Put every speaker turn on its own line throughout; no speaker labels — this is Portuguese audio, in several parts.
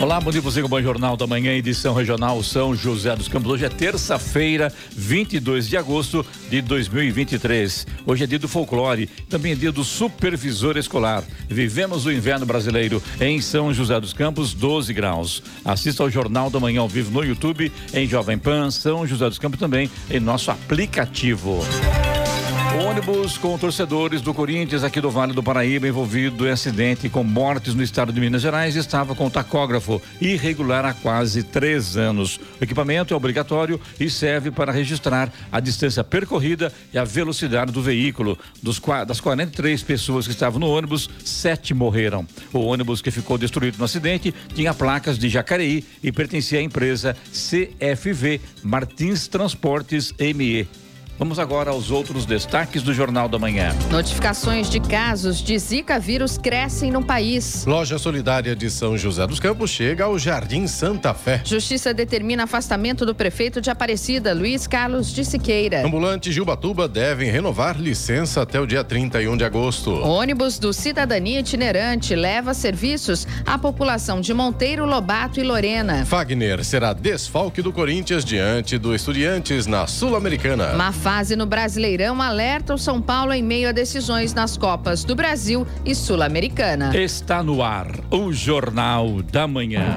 Olá, bom dia você com o Bom Jornal da Manhã, edição regional São José dos Campos. Hoje é terça-feira, 22 de agosto de 2023. Hoje é dia do folclore, também é dia do supervisor escolar. Vivemos o inverno brasileiro em São José dos Campos, 12 graus. Assista ao Jornal da Manhã ao vivo no YouTube, em Jovem Pan, São José dos Campos também, em nosso aplicativo. Ônibus com torcedores do Corinthians aqui do Vale do Paraíba envolvido em acidente com mortes no estado de Minas Gerais estava com tacógrafo irregular há quase três anos. O equipamento é obrigatório e serve para registrar a distância percorrida e a velocidade do veículo. Dos, das 43 pessoas que estavam no ônibus, sete morreram. O ônibus que ficou destruído no acidente tinha placas de Jacareí e pertencia à empresa CFV Martins Transportes ME. Vamos agora aos outros destaques do Jornal da Manhã.
Notificações de casos de Zika vírus crescem no país.
Loja Solidária de São José dos Campos chega ao Jardim Santa Fé.
Justiça determina afastamento do prefeito de Aparecida, Luiz Carlos de Siqueira.
Ambulantes de Ubatuba devem renovar licença até o dia 31 de agosto.
ônibus do Cidadania Itinerante leva serviços à população de Monteiro, Lobato e Lorena.
Fagner será desfalque do Corinthians diante do Estudiantes na Sul-Americana
fase no Brasileirão alerta o São Paulo em meio a decisões nas Copas do Brasil e Sul-Americana.
Está no ar o Jornal da Manhã.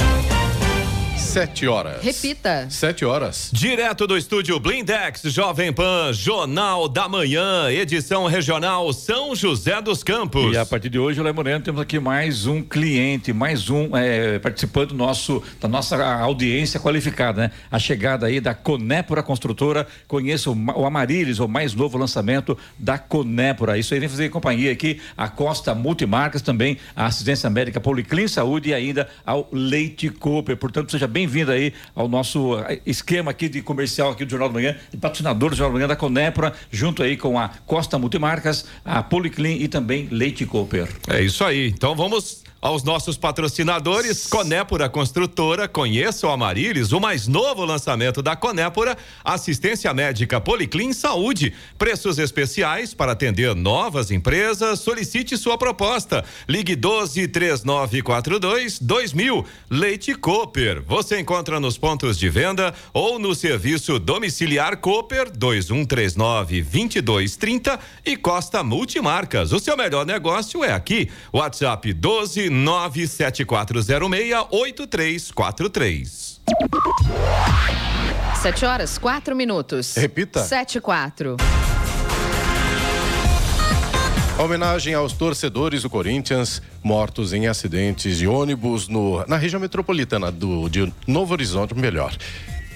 Sete horas.
Repita.
Sete horas.
Direto do estúdio Blindex, Jovem Pan, Jornal da Manhã, edição regional São José dos Campos.
E a partir de hoje, Léo Moreno, temos aqui mais um cliente, mais um é, participante do nosso, da nossa audiência qualificada, né? A chegada aí da Conépora Construtora. Conheça o, o Amarilis, o mais novo lançamento da Conépora. Isso aí vem fazer companhia aqui a Costa Multimarcas, também a Assistência Médica Policlin Saúde e ainda ao Leite Cooper. Portanto, seja bem-vindo aí ao nosso eh, esquema aqui de comercial aqui do Jornal da Manhã, de patrocinador do Jornal da Manhã da Conepra, junto aí com a Costa Multimarcas, a Policlin e também Leite Cooper.
É isso aí. Então vamos aos nossos patrocinadores, Conépora Construtora, conheça o Amarilis, o mais novo lançamento da Conépora, assistência médica Policlin Saúde, preços especiais para atender novas empresas, solicite sua proposta, ligue 12 3942 2000, Leite Cooper, você encontra nos pontos de venda ou no serviço domiciliar Cooper 2139 2230 e Costa Multimarcas, o seu melhor negócio é aqui, WhatsApp 12 974068343.
Sete horas, quatro minutos.
Repita.
Sete, quatro.
Homenagem aos torcedores do Corinthians mortos em acidentes de ônibus no, na região metropolitana do, de Novo Horizonte, melhor.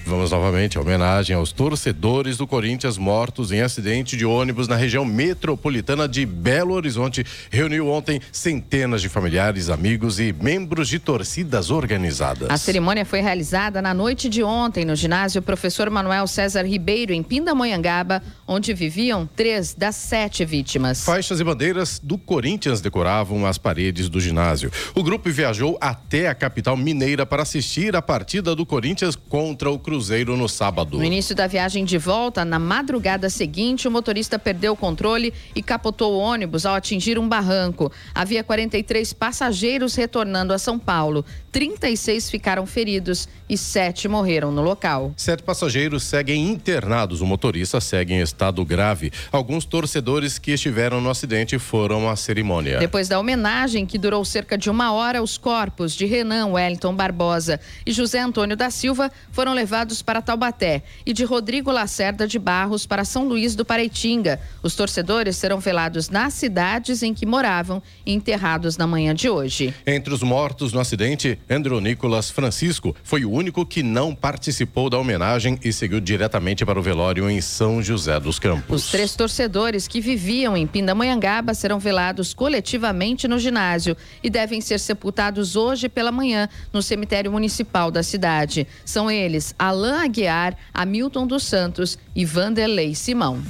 Vamos novamente à homenagem aos torcedores do Corinthians mortos em acidente de ônibus na região metropolitana de Belo Horizonte. Reuniu ontem centenas de familiares, amigos e membros de torcidas organizadas.
A cerimônia foi realizada na noite de ontem no ginásio Professor Manuel César Ribeiro, em Pindamonhangaba, onde viviam três das sete vítimas.
Faixas e bandeiras do Corinthians decoravam as paredes do ginásio. O grupo viajou até a capital mineira para assistir a partida do Corinthians contra o Cruzeiro. Cruzeiro no sábado.
No início da viagem de volta, na madrugada seguinte, o motorista perdeu o controle e capotou o ônibus ao atingir um barranco. Havia 43 passageiros retornando a São Paulo. 36 ficaram feridos e sete morreram no local.
Sete passageiros seguem internados. O motorista segue em estado grave. Alguns torcedores que estiveram no acidente foram à cerimônia.
Depois da homenagem, que durou cerca de uma hora, os corpos de Renan Wellington Barbosa e José Antônio da Silva foram levados para Taubaté e de Rodrigo Lacerda de Barros para São Luís do Paraitinga. Os torcedores serão velados nas cidades em que moravam e enterrados na manhã de hoje.
Entre os mortos no acidente, Andrew Nicolas Francisco foi o único que não participou da homenagem e seguiu diretamente para o velório em São José dos Campos.
Os três torcedores que viviam em Pindamonhangaba serão velados coletivamente no ginásio e devem ser sepultados hoje pela manhã no cemitério municipal da cidade. São eles Alain Alain Aguiar, Hamilton dos Santos e Vanderlei Simão.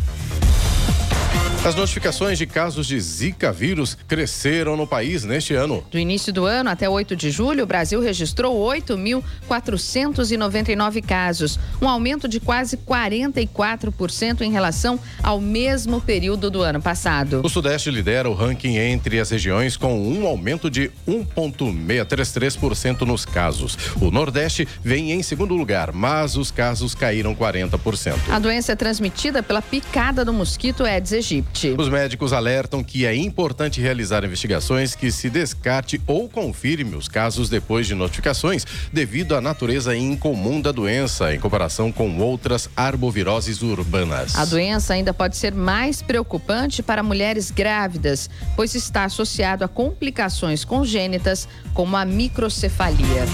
As notificações de casos de Zika vírus cresceram no país neste ano.
Do início do ano até 8 de julho, o Brasil registrou 8.499 casos, um aumento de quase 44% em relação ao mesmo período do ano passado.
O Sudeste lidera o ranking entre as regiões com um aumento de 1,633% nos casos. O Nordeste vem em segundo lugar, mas os casos caíram 40%.
A doença é transmitida pela picada do mosquito Aedes aegypti.
Os médicos alertam que é importante realizar investigações que se descarte ou confirme os casos depois de notificações, devido à natureza incomum da doença em comparação com outras arboviroses urbanas.
A doença ainda pode ser mais preocupante para mulheres grávidas, pois está associado a complicações congênitas como a microcefalia.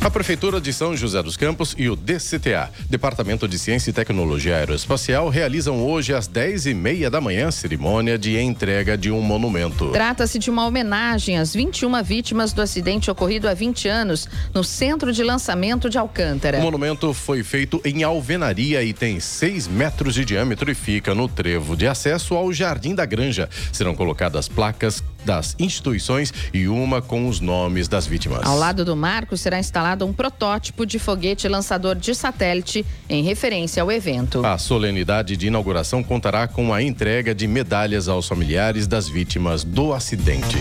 A Prefeitura de São José dos Campos e o DCTA, Departamento de Ciência e Tecnologia Aeroespacial, realizam hoje às 10 e meia da manhã cerimônia de entrega de um monumento.
Trata-se de uma homenagem às 21 vítimas do acidente ocorrido há 20 anos no centro de lançamento de Alcântara.
O monumento foi feito em alvenaria e tem 6 metros de diâmetro e fica no trevo de acesso ao Jardim da Granja. Serão colocadas placas das instituições e uma com os nomes das vítimas.
Ao lado do marco será instalado um protótipo de foguete lançador de satélite em referência ao evento.
A solenidade de inauguração contará com a entrega de medalhas aos familiares das vítimas do acidente.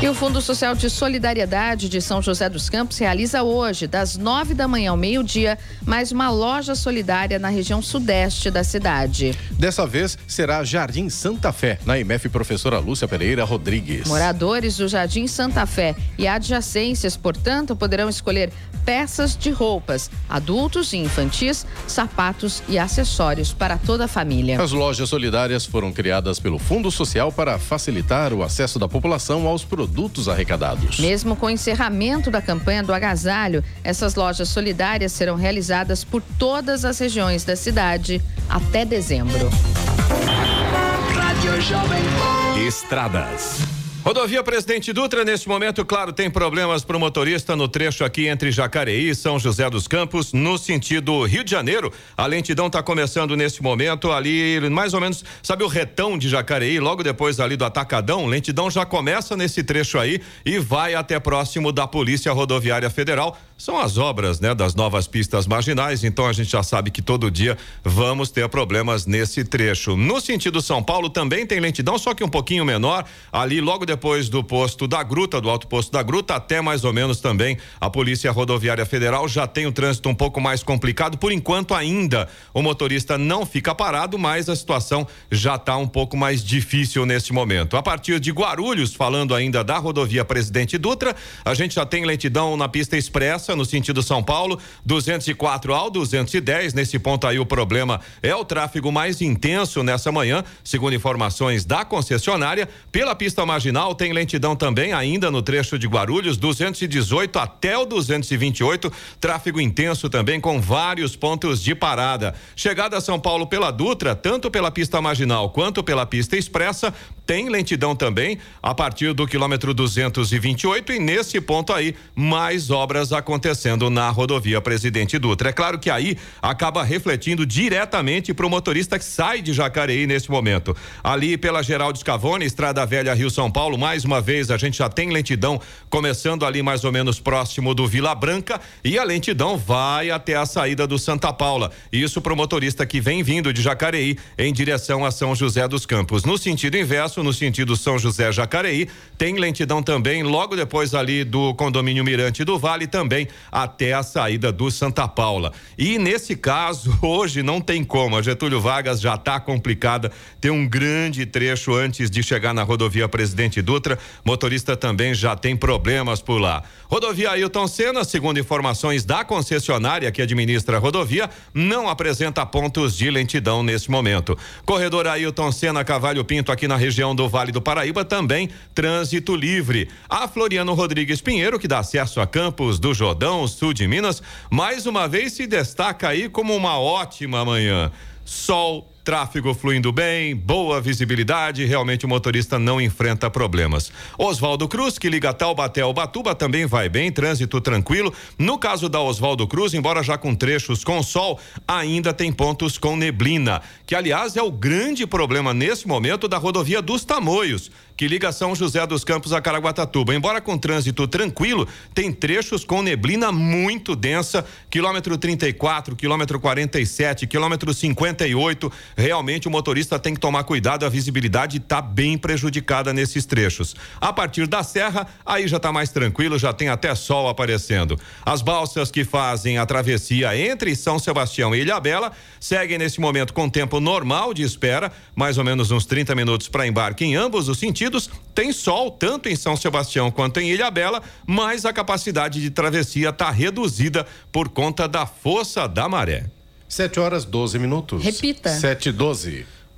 E o Fundo Social de Solidariedade de São José dos Campos realiza hoje, das nove da manhã ao meio-dia, mais uma loja solidária na região sudeste da cidade.
Dessa vez será Jardim Santa Fé, na IMF Professora Lúcia Pereira Rodrigues.
Moradores do Jardim Santa Fé e adjacências, portanto, poderão escolher peças de roupas, adultos e infantis, sapatos e acessórios para toda a família.
As lojas solidárias foram criadas pelo Fundo Social para facilitar o acesso da população aos produtos arrecadados.
Mesmo com o encerramento da campanha do agasalho, essas lojas solidárias serão realizadas por todas as regiões da cidade até dezembro.
Estradas. Rodovia Presidente Dutra, neste momento, claro, tem problemas para o motorista no trecho aqui entre Jacareí e São José dos Campos, no sentido Rio de Janeiro. A lentidão está começando nesse momento ali, mais ou menos, sabe o retão de Jacareí, logo depois ali do Atacadão? Lentidão já começa nesse trecho aí e vai até próximo da Polícia Rodoviária Federal. São as obras, né, das novas pistas marginais, então a gente já sabe que todo dia vamos ter problemas nesse trecho. No sentido São Paulo também tem lentidão, só que um pouquinho menor, ali logo depois do posto da Gruta, do alto posto da Gruta, até mais ou menos também a Polícia Rodoviária Federal já tem o trânsito um pouco mais complicado. Por enquanto, ainda o motorista não fica parado, mas a situação já está um pouco mais difícil neste momento. A partir de Guarulhos, falando ainda da rodovia Presidente Dutra, a gente já tem lentidão na pista expressa, no sentido São Paulo, 204 ao 210. Nesse ponto aí, o problema é o tráfego mais intenso nessa manhã, segundo informações da concessionária. Pela pista marginal, tem lentidão também, ainda no trecho de Guarulhos, 218 até o 228. Tráfego intenso também, com vários pontos de parada. Chegada a São Paulo pela Dutra, tanto pela pista marginal quanto pela pista expressa, tem lentidão também a partir do quilômetro 228 e nesse ponto aí mais obras acontecendo na rodovia Presidente Dutra. É claro que aí acaba refletindo diretamente para o motorista que sai de Jacareí nesse momento. Ali pela Geraldo Scavone, Estrada Velha Rio São Paulo, mais uma vez a gente já tem lentidão começando ali mais ou menos próximo do Vila Branca e a lentidão vai até a saída do Santa Paula. Isso para o motorista que vem vindo de Jacareí em direção a São José dos Campos. No sentido inverso no sentido São José Jacareí. Tem lentidão também logo depois ali do condomínio Mirante do Vale também até a saída do Santa Paula. E nesse caso, hoje não tem como. A Getúlio Vargas já está complicada. Tem um grande trecho antes de chegar na rodovia Presidente Dutra. Motorista também já tem problemas por lá. Rodovia Ailton Senna, segundo informações da concessionária que administra a rodovia, não apresenta pontos de lentidão nesse momento. Corredor Ailton Senna Cavalho Pinto aqui na região do Vale do Paraíba também trânsito livre. A Floriano Rodrigues Pinheiro, que dá acesso a Campos do Jordão, sul de Minas, mais uma vez se destaca aí como uma ótima manhã. Sol, tráfego fluindo bem, boa visibilidade, realmente o motorista não enfrenta problemas. Oswaldo Cruz, que liga Taubaté ao Batuba, também vai bem, trânsito tranquilo. No caso da Oswaldo Cruz, embora já com trechos com sol, ainda tem pontos com neblina, que aliás é o grande problema nesse momento da rodovia dos Tamoios que liga São José dos Campos a Caraguatatuba. Embora com trânsito tranquilo, tem trechos com neblina muito densa, quilômetro 34, quilômetro 47, quilômetro 58. Realmente o motorista tem que tomar cuidado, a visibilidade está bem prejudicada nesses trechos. A partir da serra, aí já está mais tranquilo, já tem até sol aparecendo. As balsas que fazem a travessia entre São Sebastião e Ilhabela seguem nesse momento com tempo normal de espera, mais ou menos uns 30 minutos para embarque em ambos os sentidos tem sol tanto em São Sebastião quanto em Ilhabela, mas a capacidade de travessia está reduzida por conta da força da maré.
7 horas 12 minutos.
Repita.
7 e 12.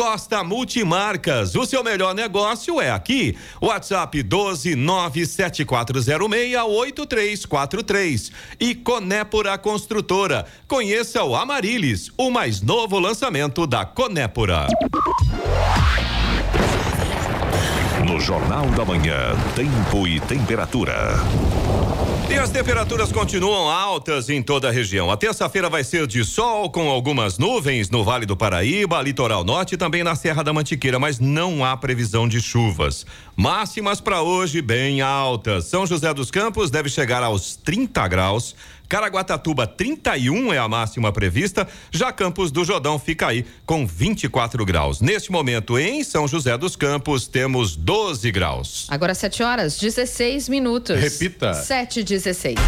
Costa Multimarcas, o seu melhor negócio é aqui. WhatsApp 12974068343 e Conépora Construtora. Conheça o Amarilis, o mais novo lançamento da Conépora.
No Jornal da Manhã, tempo e temperatura.
E as temperaturas continuam altas em toda a região. A terça-feira vai ser de sol com algumas nuvens no Vale do Paraíba, litoral norte e também na Serra da Mantiqueira, mas não há previsão de chuvas. Máximas para hoje bem altas. São José dos Campos deve chegar aos 30 graus. Caraguatatuba 31 é a máxima prevista, já Campos do Jordão fica aí com 24 graus. Neste momento em São José dos Campos temos 12 graus.
Agora 7 horas 16 minutos.
Repita.
7 16.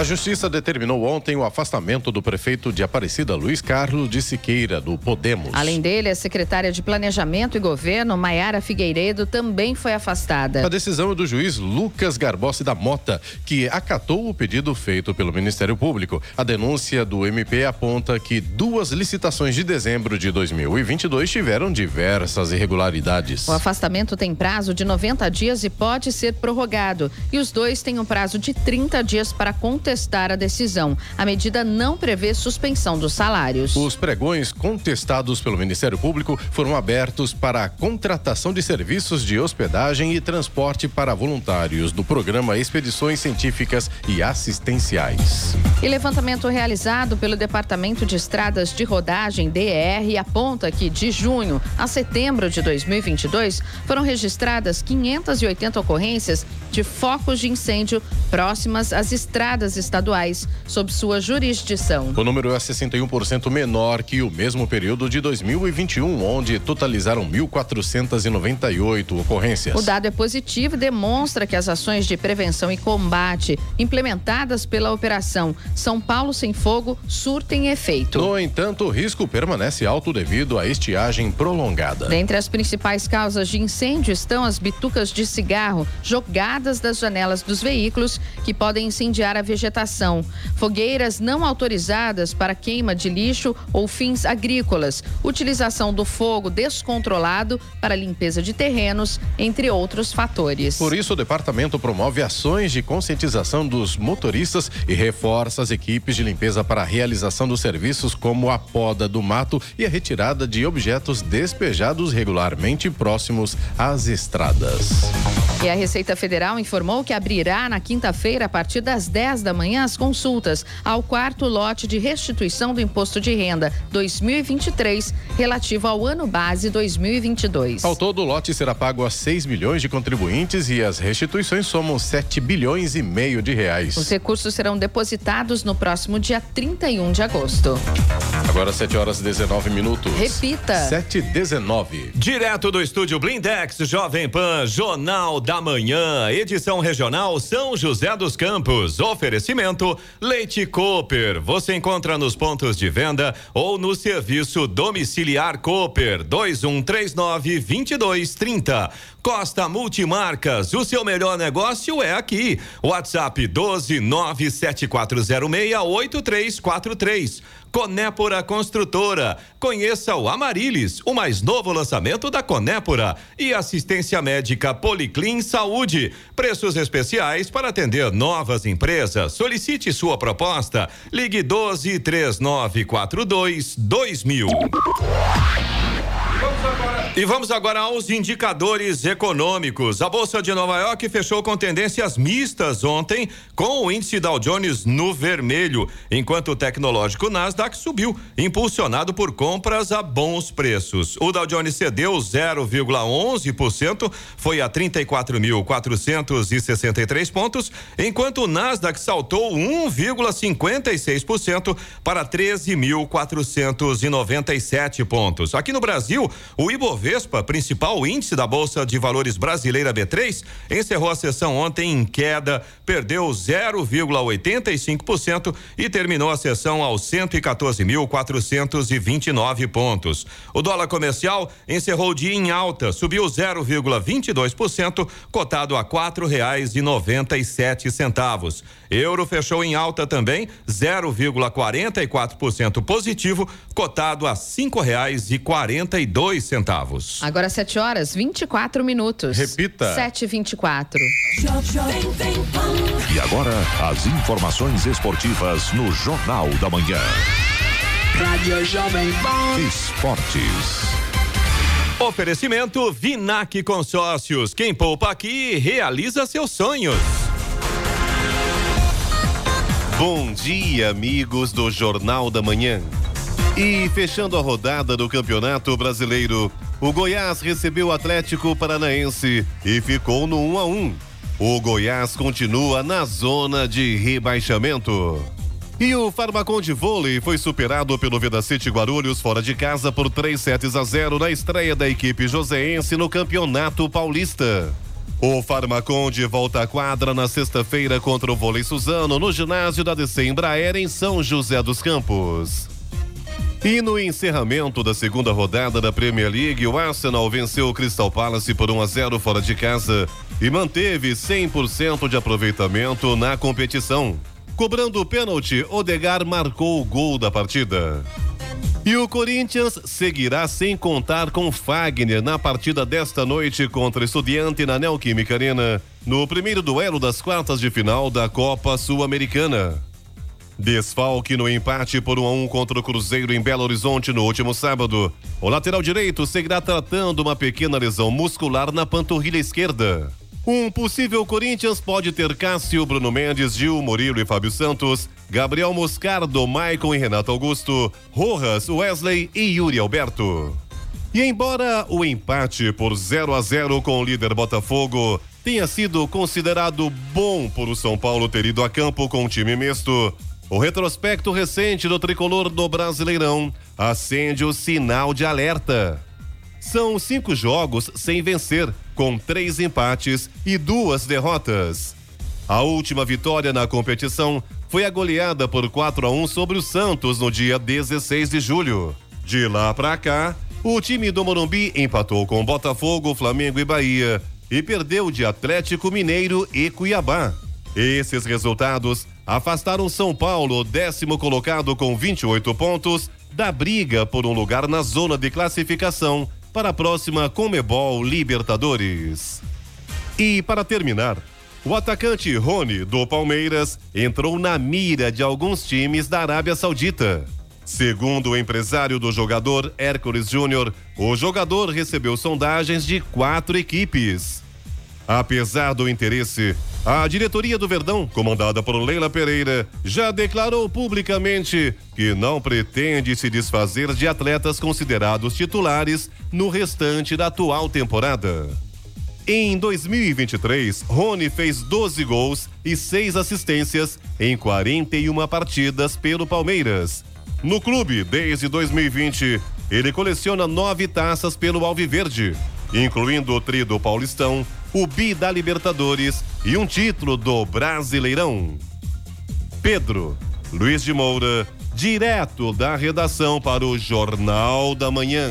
A Justiça determinou ontem o afastamento do prefeito de Aparecida, Luiz Carlos de Siqueira, do Podemos.
Além dele, a secretária de Planejamento e Governo, Maiara Figueiredo, também foi afastada.
A decisão é do juiz Lucas Garbossi da Mota, que acatou o pedido feito pelo Ministério Público. A denúncia do MP aponta que duas licitações de dezembro de 2022 tiveram diversas irregularidades.
O afastamento tem prazo de 90 dias e pode ser prorrogado. E os dois têm um prazo de 30 dias para contestar a decisão. A medida não prevê suspensão dos salários.
Os pregões contestados pelo Ministério Público foram abertos para a contratação de serviços de hospedagem e transporte para voluntários do programa Expedições Científicas e Assistenciais.
E levantamento realizado pelo Departamento de Estradas de Rodagem, DER, aponta que de junho a setembro de 2022 foram registradas 580 ocorrências de focos de incêndio próximas às estradas estaduais sob sua jurisdição.
O número é 61% menor que o mesmo período de 2021, onde totalizaram 1.498 ocorrências.
O dado é positivo e demonstra que as ações de prevenção e combate implementadas pela operação São Paulo Sem Fogo surtem efeito.
No entanto, o risco permanece alto devido à estiagem prolongada.
Dentre as principais causas de incêndio estão as bitucas de cigarro jogadas das janelas dos veículos que podem incendiar a vegetação, fogueiras não autorizadas para queima de lixo ou fins agrícolas, utilização do fogo descontrolado para limpeza de terrenos, entre outros fatores.
Por isso, o departamento promove ações de conscientização dos motoristas e reforça as equipes de limpeza para a realização dos serviços como a poda do mato e a retirada de objetos despejados regularmente próximos às estradas.
E a Receita Federal informou que abrirá na quinta-feira, a partir das 10 da manhã, as consultas ao quarto lote de restituição do Imposto de Renda 2023, relativo ao ano base 2022.
Ao todo, o lote será pago a 6 milhões de contribuintes e as restituições somam 7 bilhões e meio de reais.
Os recursos serão depositados no próximo dia 31 de agosto.
Agora 7 horas e 19 minutos.
Repita.
7 e 19.
Direto do estúdio Blindex Jovem Pan, Jornal da Manhã, Edição Regional São José dos Campos. Oferecimento Leite Cooper. Você encontra nos pontos de venda ou no serviço domiciliar Cooper 2139 2230. Costa Multimarcas, o seu melhor negócio é aqui. WhatsApp 12 97406 8343. Conépora Construtora. Conheça o Amarilis, o mais novo lançamento da Conépora. E assistência médica Policlin Saúde. Preços especiais para atender novas empresas. Solicite sua proposta. Ligue 12 3942 2000. E vamos agora aos indicadores econômicos. A Bolsa de Nova York fechou com tendências mistas ontem, com o índice Dow Jones no vermelho, enquanto o tecnológico Nasdaq subiu, impulsionado por compras a bons preços. O Dow Jones cedeu 0,11%, foi a 34.463 pontos, enquanto o Nasdaq saltou 1,56% para 13.497 pontos. Aqui no Brasil, o Ibovespa, principal índice da Bolsa de Valores brasileira B3, encerrou a sessão ontem em queda, perdeu 0,85% e terminou a sessão aos 114.429 pontos. O dólar comercial encerrou o dia em alta, subiu 0,22%, cotado a R$ 4,97. Euro fechou em alta também, 0,44% positivo, cotado a cinco reais e quarenta e dois centavos.
Agora sete horas vinte e quatro minutos.
Repita.
Sete vinte e quatro.
E agora, as informações esportivas no Jornal da Manhã.
Rádio Jovem Pan.
Esportes.
Oferecimento Vinac Consórcios. Quem poupa aqui realiza seus sonhos.
Bom dia, amigos do Jornal da Manhã. E fechando a rodada do Campeonato Brasileiro, o Goiás recebeu o Atlético Paranaense e ficou no 1 a 1. O Goiás continua na zona de rebaixamento. E o Farmacon de vôlei foi superado pelo Vedacete Guarulhos fora de casa por 3 sets a 0 na estreia da equipe joseense no Campeonato Paulista. O Farmacon de volta à quadra na sexta-feira contra o vôlei Suzano no ginásio da DC Embraer em São José dos Campos. E no encerramento da segunda rodada da Premier League, o Arsenal venceu o Crystal Palace por 1 a 0 fora de casa e manteve 100% de aproveitamento na competição. Cobrando o pênalti, Odegar marcou o gol da partida. E o Corinthians seguirá sem contar com Fagner na partida desta noite contra Estudiante na Neoquímica Arena, no primeiro duelo das quartas de final da Copa Sul-Americana. Desfalque no empate por 1 a 1 contra o Cruzeiro em Belo Horizonte no último sábado. O lateral direito seguirá tratando uma pequena lesão muscular na panturrilha esquerda. Um possível Corinthians pode ter Cássio, Bruno Mendes, Gil, Murilo e Fábio Santos, Gabriel Moscardo, Maicon e Renato Augusto, Rojas, Wesley e Yuri Alberto. E embora o empate por 0 a 0 com o líder Botafogo tenha sido considerado bom por o São Paulo ter ido a campo com um time misto, o retrospecto recente do tricolor do Brasileirão acende o sinal de alerta. São cinco jogos sem vencer, com três empates e duas derrotas. A última vitória na competição foi a goleada por 4 a 1 sobre o Santos no dia 16 de julho. De lá para cá, o time do Morumbi empatou com Botafogo, Flamengo e Bahia e perdeu de Atlético Mineiro e Cuiabá. Esses resultados afastaram São Paulo, décimo colocado com 28 pontos, da briga por um lugar na zona de classificação para a próxima Comebol Libertadores. E para terminar, o atacante Rony do Palmeiras entrou na mira de alguns times da Arábia Saudita. Segundo o empresário do jogador Hércules Júnior, o jogador recebeu sondagens de quatro equipes. Apesar do interesse, a diretoria do Verdão, comandada por Leila Pereira, já declarou publicamente que não pretende se desfazer de atletas considerados titulares no restante da atual temporada. Em 2023, Rony fez 12 gols e 6 assistências em 41 partidas pelo Palmeiras. No clube, desde 2020, ele coleciona nove taças pelo Alviverde, incluindo o tri do Paulistão, o bi da Libertadores e um título do Brasileirão. Pedro Luiz de Moura, direto da redação para o Jornal da Manhã.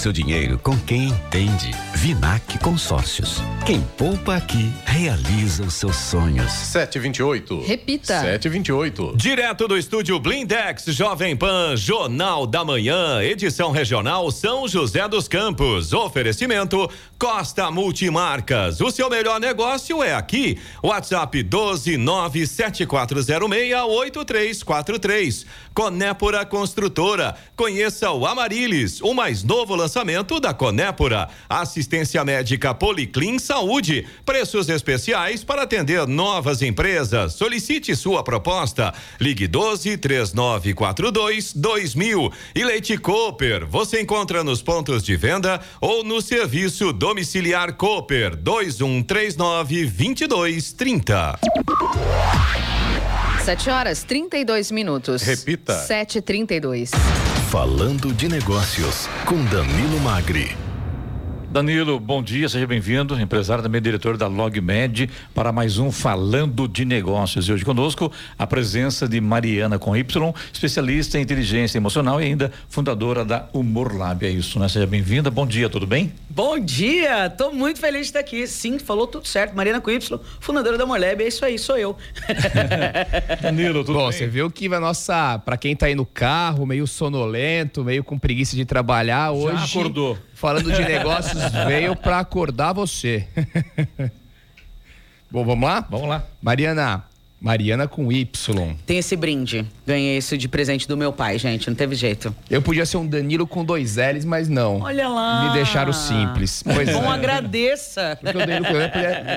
seu dinheiro com quem entende. Vinac Consórcios. Quem poupa aqui realiza os seus sonhos.
728.
Repita.
728.
Direto do estúdio Blindex Jovem Pan, Jornal da Manhã, edição regional São José dos Campos. Oferecimento Costa Multimarcas. O seu melhor negócio é aqui. WhatsApp 12974068343. Conépora Construtora. Conheça o Amarilis, o mais novo lançamento da Conépora. Assistência médica Policlin Saúde. Preços especiais para atender novas empresas. Solicite sua proposta. Ligue 12 3942 2000. E Leite Cooper. Você encontra nos pontos de venda ou no serviço domiciliar Cooper 2139 2230.
7 horas 32 minutos.
Repita.
7h32.
Falando de negócios com Danilo Magri.
Danilo, bom dia, seja bem-vindo, empresário também diretor da LogMed, para mais um Falando de Negócios. E hoje conosco a presença de Mariana com Y, especialista em inteligência emocional e ainda fundadora da Humor Lab. É isso, né? Seja bem-vinda, bom dia, tudo bem?
Bom dia, tô muito feliz de estar aqui. Sim, falou tudo certo. Mariana com Y, fundadora da Humor Lab, é isso aí, sou eu.
Danilo, tudo
Bom,
bem?
você viu que a nossa, para quem tá aí no carro, meio sonolento, meio com preguiça de trabalhar, hoje
acordou.
Falando de negócios, veio para acordar você. Bom, vamos lá?
Vamos lá.
Mariana, Mariana com Y.
Tem esse brinde. Ganhei isso de presente do meu pai, gente, não teve jeito.
Eu podia ser um Danilo com dois L's, mas não.
Olha lá.
Me deixaram simples. Pois
Bom,
é.
agradeça.
Porque o Danilo poderia,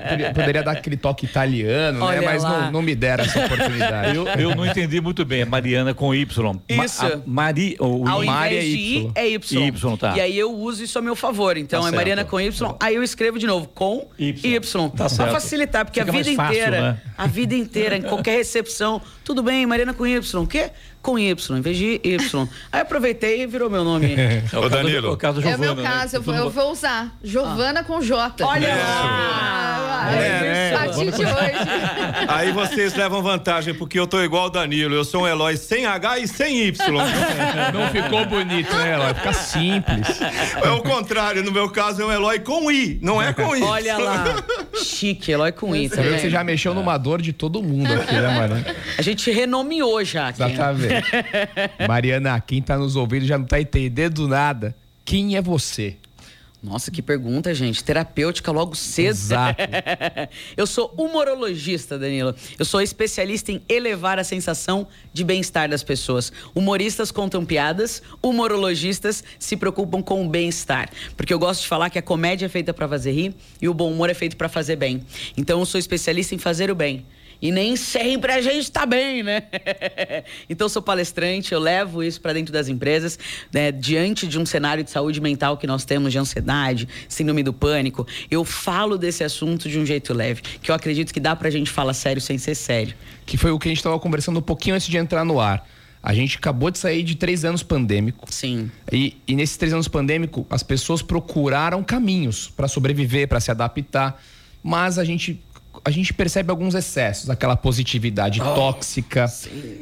poderia- poderia dar aquele toque italiano, né?
Olha
Mas
lá.
não, não me deram essa oportunidade.
Eu, eu não entendi muito bem, é Mariana com Y. Ma-
Isso.
a Mari, o
Ao
Mari
invés
é
de I,
Y.
é Y.
Y, tá.
E aí eu uso isso a meu favor. Então
Tá
é Mariana
certo.
com Y, aí eu escrevo de novo com
Y.
Y.
Tá
pra
certo.
facilitar, porque
Fica
a vida
fácil,
inteira,
né?
a vida inteira, em qualquer recepção, tudo bem, Mariana com Y. O quê? Com Y, em vez de Y. Aí aproveitei e virou meu nome.
É o
Danilo.
o caso da
É o meu
Giovana, né?
caso, eu vou, eu vou usar. Giovana com J.
Olha
Ah,
lá!
ah,
É,
A partir de hoje.
Aí vocês levam vantagem porque eu tô igual o Danilo. Eu sou um Eloy sem H e sem Y.
Não ficou bonito, né, Eloy? Fica simples.
É o contrário. No meu caso é um Eloy com I, não é com I.
Olha lá. Chique, Eloy com I,
Você viu que você já mexeu numa dor de todo mundo aqui, né, Mariana?
A gente renomeou já aqui.
Mariana, quem tá nos ouvindo já não tá entendendo nada. Quem é você?
Nossa, que pergunta, gente. Terapêutica logo cedo.
Exato.
Eu sou humorologista, Danilo. Eu sou especialista em elevar a sensação de bem-estar das pessoas. Humoristas contam piadas, humorologistas se preocupam com o bem-estar. Porque eu gosto de falar que a comédia é feita para fazer rir e o bom humor é feito para fazer bem. Então eu sou especialista em fazer o bem. E nem sempre a gente tá bem, né? então eu sou palestrante, eu levo isso para dentro das empresas, né? diante de um cenário de saúde mental que nós temos de ansiedade, síndrome do pânico. Eu falo desse assunto de um jeito leve, que eu acredito que dá pra gente falar sério sem ser sério.
Que foi o que a gente tava conversando um pouquinho antes de entrar no ar. A gente acabou de sair de três anos pandêmico.
Sim.
E, e nesses três anos pandêmico, as pessoas procuraram caminhos para sobreviver, para se adaptar. Mas a gente, a gente percebe alguns excessos, aquela positividade tóxica,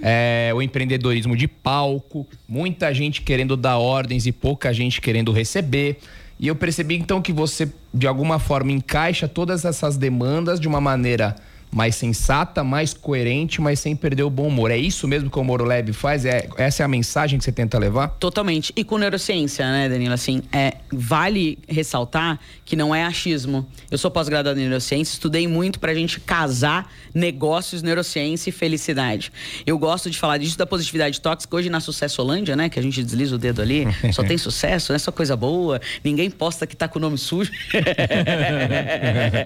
é, o empreendedorismo de palco, muita gente querendo dar ordens e pouca gente querendo receber. E eu percebi então que você, de alguma forma, encaixa todas essas demandas de uma maneira mais sensata, mais coerente, mas sem perder o bom humor. É isso mesmo que o Moro Lab faz? É, essa é a mensagem que você tenta levar?
Totalmente. E com neurociência, né, Danilo? Assim, é, vale ressaltar que não é achismo. Eu sou pós-graduado em neurociência, estudei muito pra gente casar negócios, neurociência e felicidade. Eu gosto de falar disso da positividade tóxica. Hoje na Sucesso Holândia, né, que a gente desliza o dedo ali, só tem sucesso, né, só coisa boa. Ninguém posta que tá com o nome sujo.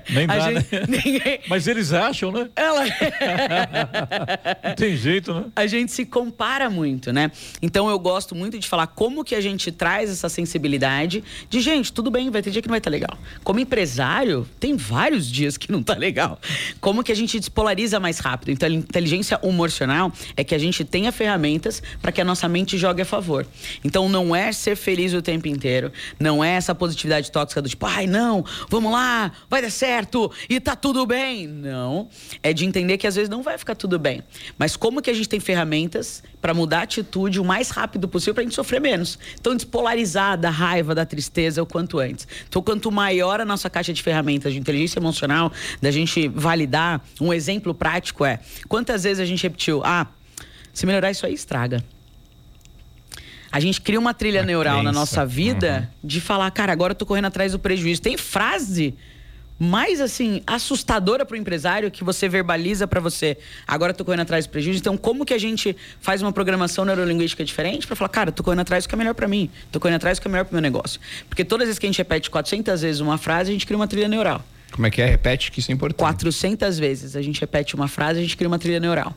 Nem
A
dá,
gente-
né?
ninguém-
Mas eles acham, né?
Ela...
Não tem jeito, né?
a gente se compara muito, né? Então eu gosto muito de falar como que a gente traz essa sensibilidade de, gente, tudo bem, vai ter dia que não vai estar legal. Como empresário, tem vários dias que não tá legal. Como que a gente despolariza mais rápido? Então, a inteligência emocional é que a gente tenha ferramentas para que a nossa mente jogue a favor. Então não é ser feliz o tempo inteiro, não é essa positividade tóxica do tipo, ai, não, vamos lá, vai dar certo e tá tudo bem. Não, é de entender que às vezes não vai ficar tudo bem. Mas como que a gente tem ferramentas para mudar a atitude o mais rápido possível para a gente sofrer menos? Então despolarizar da raiva, da tristeza o quanto antes. Então quanto maior a nossa caixa de ferramentas de inteligência emocional, da gente validar, um exemplo prático é, quantas vezes a gente repetiu, ah, se melhorar isso aí estraga. A gente cria uma trilha neural na nossa vida de falar, cara, agora eu tô correndo atrás do prejuízo. Tem frase mais assim assustadora para o empresário que você verbaliza para você. Agora eu tô correndo atrás do prejuízo. Então, como que a gente faz uma programação neurolinguística diferente para falar, cara, tô correndo atrás do que é melhor para mim. Tô correndo atrás do que é melhor para meu negócio. Porque todas as vezes que a gente repete 400 vezes uma frase, a gente cria uma trilha neural.
Como é que é? Repete que isso é importante.
400 vezes a gente repete uma frase, a gente cria uma trilha neural.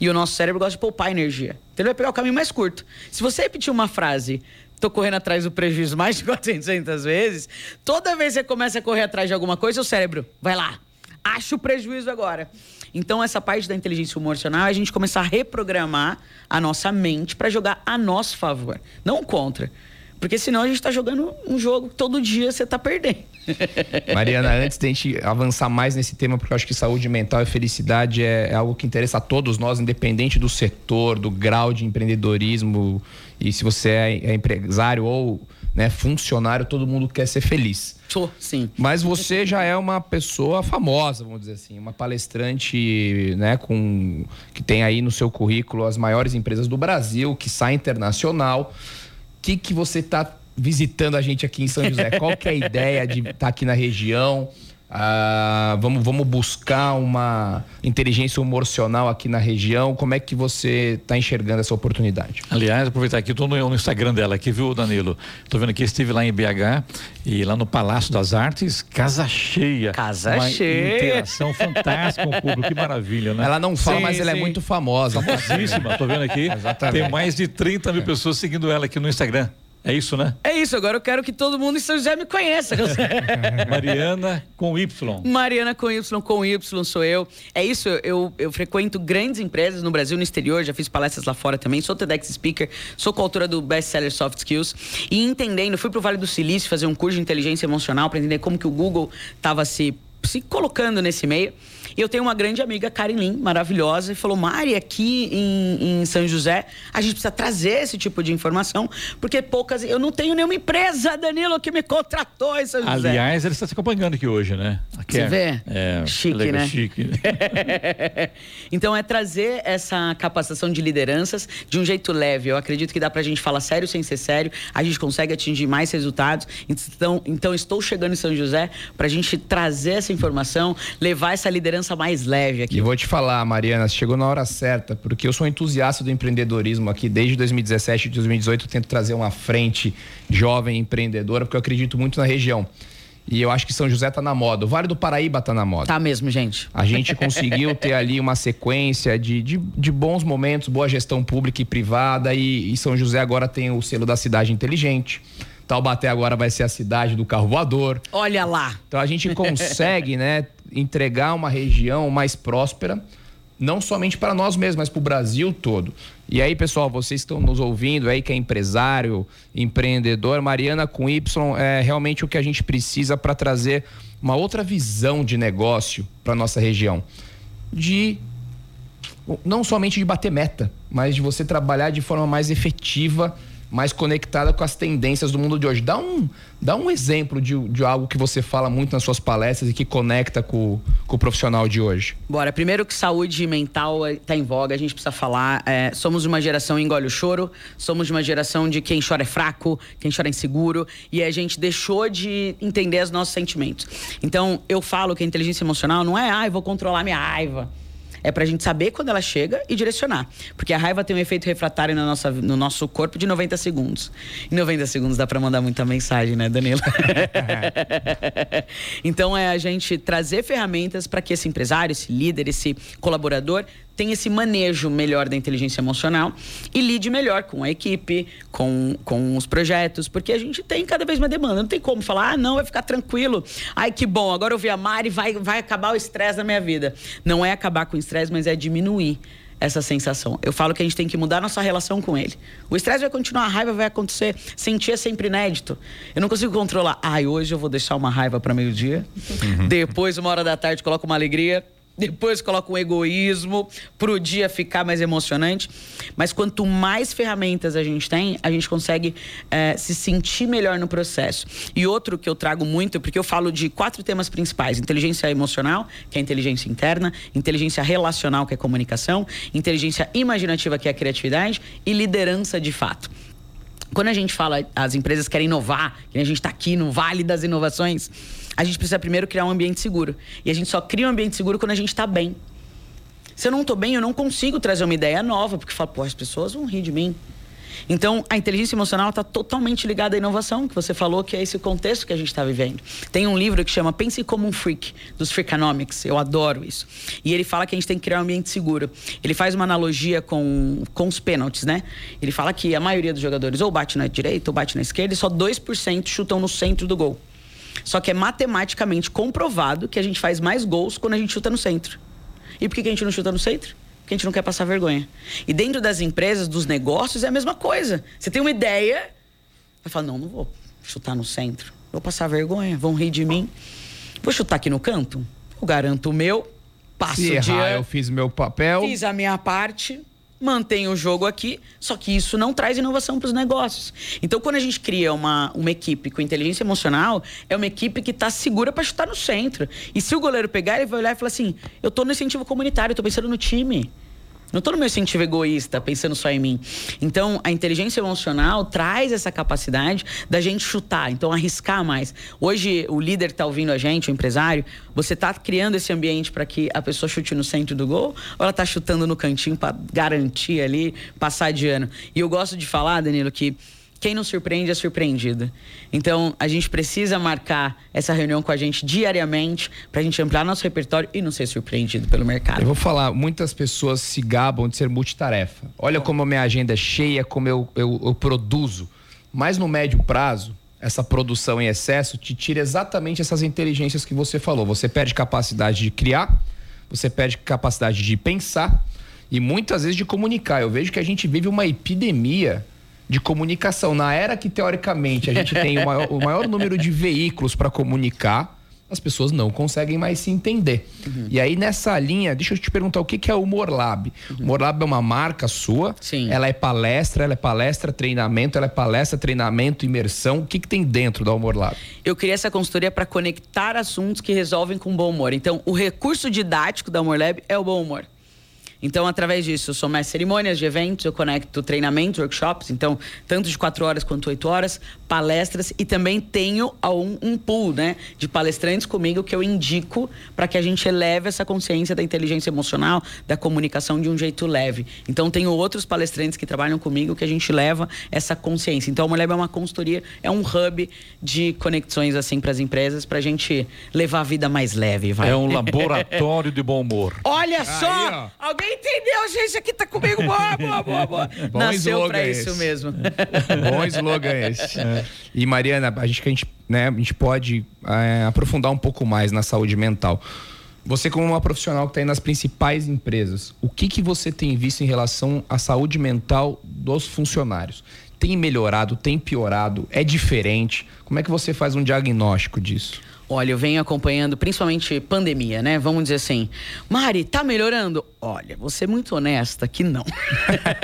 E o nosso cérebro gosta de poupar energia. Então ele vai pegar o caminho mais curto. Se você repetir uma frase, tô correndo atrás do prejuízo mais de 400 vezes, toda vez que você começa a correr atrás de alguma coisa, o cérebro vai lá, acha o prejuízo agora. Então essa parte da inteligência emocional é a gente começar a reprogramar a nossa mente para jogar a nosso favor, não contra. Porque senão a gente tá jogando um jogo que todo dia você tá perdendo.
Mariana, antes de a gente avançar mais nesse tema, porque eu acho que saúde mental e felicidade é, é algo que interessa a todos nós, independente do setor, do grau de empreendedorismo, e se você é, é empresário ou né, funcionário, todo mundo quer ser feliz.
Sou, sim.
Mas você já é uma pessoa famosa, vamos dizer assim, uma palestrante, né, com que tem aí no seu currículo as maiores empresas do Brasil, que sai internacional. Que que você está visitando a gente aqui em São José? Qual que é a ideia de estar aqui na região? Ah, vamos, vamos buscar uma inteligência emocional aqui na região. Como é que você está enxergando essa oportunidade?
Aliás, aproveitar aqui, estou no, no Instagram dela aqui, viu, Danilo? Tô vendo que estive lá em BH e lá no Palácio das Artes, casa cheia.
Casa
Uma
cheia.
Interação fantástica com o público, que maravilha, né?
Ela não fala,
Sim,
mas ela é
sim.
muito famosa.
Famosíssima, tô vendo aqui.
Exatamente.
Tem mais de 30 mil pessoas seguindo ela aqui no Instagram. É isso, né?
É isso, agora eu quero que todo mundo em São José me conheça.
Mariana com Y.
Mariana com Y, com Y sou eu. É isso, eu, eu frequento grandes empresas no Brasil, no exterior, já fiz palestras lá fora também, sou TEDx Speaker, sou coautora do best-seller Soft Skills. E entendendo, fui pro Vale do Silício fazer um curso de inteligência emocional para entender como que o Google estava se, se colocando nesse meio. E eu tenho uma grande amiga, Karen Lin, maravilhosa, e falou: Mari, aqui em, em São José, a gente precisa trazer esse tipo de informação, porque poucas. Eu não tenho nenhuma empresa, Danilo, que me contratou em São José.
Aliás, ele está se acompanhando aqui hoje, né?
Você
é-
vê?
É,
Chique,
legal,
né?
Chique.
então é trazer essa capacitação de lideranças de um jeito leve. Eu acredito que dá pra gente falar sério sem ser sério, a gente consegue atingir mais resultados. Então, então estou chegando em São José pra gente trazer essa informação, levar essa liderança mais leve aqui.
E vou te falar, Mariana, chegou na hora certa, porque eu sou entusiasta do empreendedorismo aqui. Desde 2017 e 2018 eu tento trazer uma frente jovem empreendedora, porque eu acredito muito na região. E eu acho que São José tá na moda. O Vale do Paraíba tá na moda.
Tá mesmo, gente.
A gente conseguiu ter ali uma sequência de, de, de bons momentos, boa gestão pública e privada, e, e São José agora tem o selo da cidade inteligente. Taubaté agora vai ser a cidade do carro voador.
Olha lá.
Então a gente consegue, né, entregar uma região mais próspera, não somente para nós mesmos, mas para o Brasil todo. E aí, pessoal, vocês estão nos ouvindo aí que é empresário, empreendedor, Mariana com Y é realmente o que a gente precisa para trazer uma outra visão de negócio para nossa região. De não somente de bater meta, mas de você trabalhar de forma mais efetiva mais conectada com as tendências do mundo de hoje. Dá um, dá um exemplo de, de algo que você fala muito nas suas palestras e que conecta com, com o profissional de hoje.
Bora, primeiro que saúde mental está em voga, a gente precisa falar. É, somos uma geração engole o choro, somos uma geração de quem chora é fraco, quem chora é inseguro, e a gente deixou de entender os nossos sentimentos. Então, eu falo que a inteligência emocional não é, ah, eu vou controlar minha raiva. É pra gente saber quando ela chega e direcionar. Porque a raiva tem um efeito refratário no nosso, no nosso corpo de 90 segundos. Em 90 segundos dá pra mandar muita mensagem, né, Danilo? então é a gente trazer ferramentas para que esse empresário, esse líder, esse colaborador tem esse manejo melhor da inteligência emocional e lide melhor com a equipe, com, com os projetos, porque a gente tem cada vez mais demanda. Não tem como falar, ah, não, vai ficar tranquilo. Ai, que bom, agora eu vi a Mari, vai, vai acabar o estresse na minha vida. Não é acabar com o estresse, mas é diminuir essa sensação. Eu falo que a gente tem que mudar nossa relação com ele. O estresse vai continuar, a raiva vai acontecer. Sentir é sempre inédito. Eu não consigo controlar. Ai, hoje eu vou deixar uma raiva para meio-dia. Uhum. Depois, uma hora da tarde, coloco uma alegria depois coloca um egoísmo para o dia ficar mais emocionante. Mas quanto mais ferramentas a gente tem, a gente consegue é, se sentir melhor no processo. E outro que eu trago muito, porque eu falo de quatro temas principais: inteligência emocional, que é inteligência interna, inteligência relacional, que é comunicação, inteligência imaginativa, que é a criatividade, e liderança de fato. Quando a gente fala, as empresas querem inovar, que a gente está aqui no Vale das Inovações, a gente precisa primeiro criar um ambiente seguro. E a gente só cria um ambiente seguro quando a gente está bem. Se eu não estou bem, eu não consigo trazer uma ideia nova, porque falo, pô, as pessoas vão rir de mim. Então, a inteligência emocional está totalmente ligada à inovação, que você falou que é esse contexto que a gente está vivendo. Tem um livro que chama Pense como um Freak, dos Freakonomics. Eu adoro isso. E ele fala que a gente tem que criar um ambiente seguro. Ele faz uma analogia com, com os pênaltis, né? Ele fala que a maioria dos jogadores ou bate na direita ou bate na esquerda e só 2% chutam no centro do gol. Só que é matematicamente comprovado que a gente faz mais gols quando a gente chuta no centro. E por que a gente não chuta no centro? Porque a gente não quer passar vergonha. E dentro das empresas, dos negócios, é a mesma coisa. Você tem uma ideia, vai falar: não, não vou chutar no centro. Vou passar vergonha, vão rir de mim. Vou chutar aqui no canto? Eu garanto o meu, passo
Se errar, dia, eu fiz meu papel.
Fiz a minha parte, mantém o jogo aqui, só que isso não traz inovação para os negócios. Então, quando a gente cria uma, uma equipe com inteligência emocional, é uma equipe que está segura para chutar no centro. E se o goleiro pegar, ele vai olhar e falar assim: eu estou no incentivo comunitário, estou pensando no time. Não estou no meu sentido egoísta, pensando só em mim. Então, a inteligência emocional traz essa capacidade da gente chutar, então arriscar mais. Hoje, o líder está ouvindo a gente, o empresário, você está criando esse ambiente para que a pessoa chute no centro do gol ou ela está chutando no cantinho para garantir ali, passar de ano? E eu gosto de falar, Danilo, que quem não surpreende é surpreendido. Então, a gente precisa marcar essa reunião com a gente diariamente para a gente ampliar nosso repertório e não ser surpreendido pelo mercado.
Eu vou falar, muitas pessoas se gabam de ser multitarefa. Olha como a minha agenda é cheia, como eu, eu, eu produzo. Mas no médio prazo, essa produção em excesso te tira exatamente essas inteligências que você falou. Você perde capacidade de criar, você perde capacidade de pensar e muitas vezes de comunicar. Eu vejo que a gente vive uma epidemia de comunicação. Na era que, teoricamente, a gente tem o maior, o maior número de veículos para comunicar, as pessoas não conseguem mais se entender. Uhum. E aí, nessa linha, deixa eu te perguntar o que, que é o Morlab. Uhum. O Morlab é uma marca sua.
Sim.
Ela é palestra, ela é palestra, treinamento, ela é palestra, treinamento, imersão. O que, que tem dentro da Humor
Eu criei essa consultoria para conectar assuntos que resolvem com bom humor. Então, o recurso didático da Humor Lab é o bom humor. Então, através disso, eu sou mais cerimônias de eventos, eu conecto treinamentos, workshops, então, tanto de 4 horas quanto 8 horas, palestras e também tenho um, um pool né, de palestrantes comigo que eu indico para que a gente eleve essa consciência da inteligência emocional, da comunicação de um jeito leve. Então, tenho outros palestrantes que trabalham comigo que a gente leva essa consciência. Então, a Mulher é uma consultoria, é um hub de conexões assim para as empresas, para a gente levar a vida mais leve. Vai.
É um laboratório de bom humor.
Olha só! Aí, alguém entendeu, gente, aqui tá comigo. Boa, boa, boa, boa. Bom Nasceu pra esse. isso mesmo.
Bom slogan esse. É. E Mariana, a gente, a gente, né, a gente pode é, aprofundar um pouco mais na saúde mental. Você, como uma profissional que está aí nas principais empresas, o que, que você tem visto em relação à saúde mental dos funcionários? Tem melhorado, tem piorado? É diferente? Como é que você faz um diagnóstico disso?
Olha, eu venho acompanhando principalmente pandemia, né? Vamos dizer assim. Mari, tá melhorando? Olha, vou ser muito honesta que não.